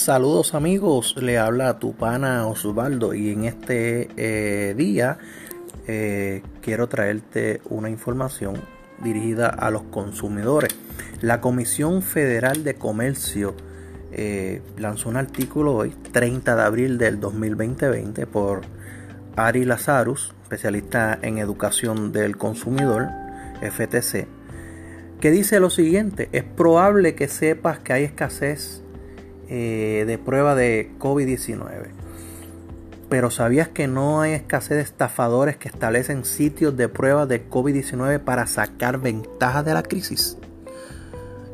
Saludos amigos, le habla tu pana Osvaldo y en este eh, día eh, quiero traerte una información dirigida a los consumidores. La Comisión Federal de Comercio eh, lanzó un artículo hoy, 30 de abril del 2020, por Ari Lazarus, especialista en educación del consumidor, FTC, que dice lo siguiente, es probable que sepas que hay escasez eh, de prueba de COVID-19. Pero ¿sabías que no hay escasez de estafadores que establecen sitios de prueba de COVID-19 para sacar ventaja de la crisis?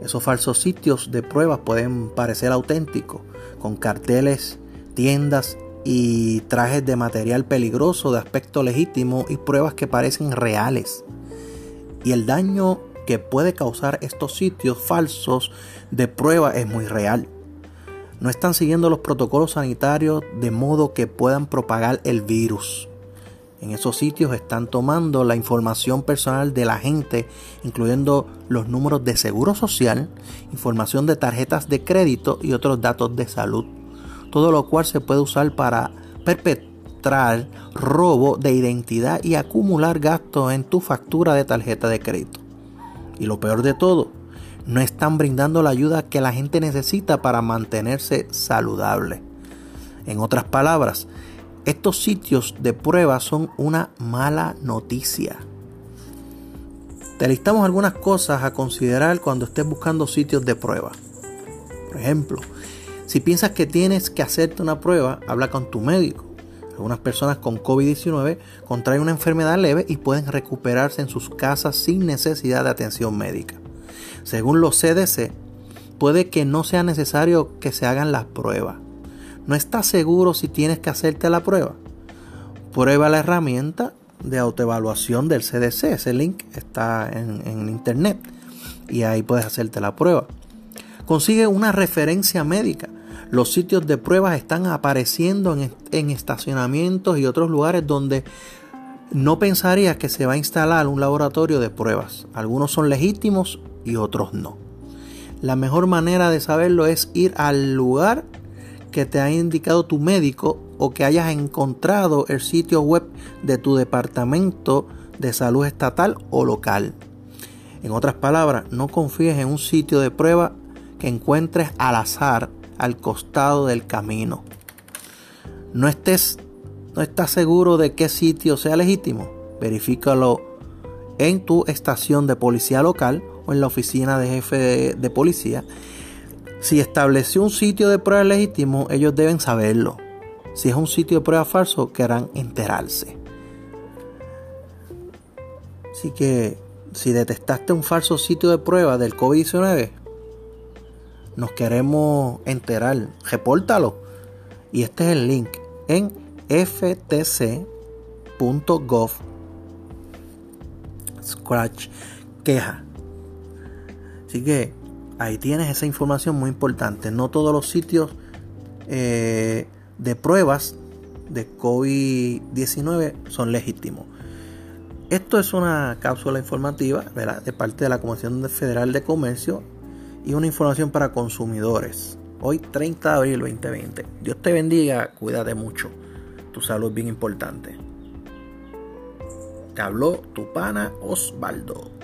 Esos falsos sitios de pruebas pueden parecer auténticos, con carteles, tiendas y trajes de material peligroso de aspecto legítimo y pruebas que parecen reales. Y el daño que puede causar estos sitios falsos de prueba es muy real no están siguiendo los protocolos sanitarios de modo que puedan propagar el virus. En esos sitios están tomando la información personal de la gente, incluyendo los números de seguro social, información de tarjetas de crédito y otros datos de salud. Todo lo cual se puede usar para perpetrar robo de identidad y acumular gastos en tu factura de tarjeta de crédito. Y lo peor de todo, no están brindando la ayuda que la gente necesita para mantenerse saludable. En otras palabras, estos sitios de prueba son una mala noticia. Te listamos algunas cosas a considerar cuando estés buscando sitios de prueba. Por ejemplo, si piensas que tienes que hacerte una prueba, habla con tu médico. Algunas personas con COVID-19 contraen una enfermedad leve y pueden recuperarse en sus casas sin necesidad de atención médica. Según los CDC, puede que no sea necesario que se hagan las pruebas. ¿No estás seguro si tienes que hacerte la prueba? Prueba la herramienta de autoevaluación del CDC. Ese link está en, internet y ahí puedes hacerte la prueba. Consigue una referencia médica. Los sitios de pruebas están apareciendo en, en estacionamientos y otros lugares donde no pensarías que se va a instalar un laboratorio de pruebas. Algunos son legítimos y otros no. La mejor manera de saberlo es ir al lugar que te ha indicado tu médico o que hayas encontrado el sitio web de tu departamento de salud estatal o local. En otras palabras, no confíes en un sitio de prueba que encuentres al azar al costado del camino. No estés no estás seguro de qué sitio sea legítimo. Verifícalo en tu estación de policía local o en la oficina de jefe de, policía. Si estableció un sitio de prueba legítimo, ellos deben saberlo. Si es un sitio de prueba falso, querrán enterarse. Así que si detectaste un falso sitio de prueba del COVID-19, nos queremos enterar. Repórtalo. Y este es el link en ftc.gov scratch queja. Así que ahí tienes esa información muy importante. No todos los sitios eh, de pruebas de COVID-19 son legítimos. Esto es una cápsula informativa de parte de la Comisión Federal de Comercio y una información para consumidores. Hoy 30 de abril 2020. Dios te bendiga, cuídate mucho. Tu salud es bien importante. Te habló tu pana Osvaldo.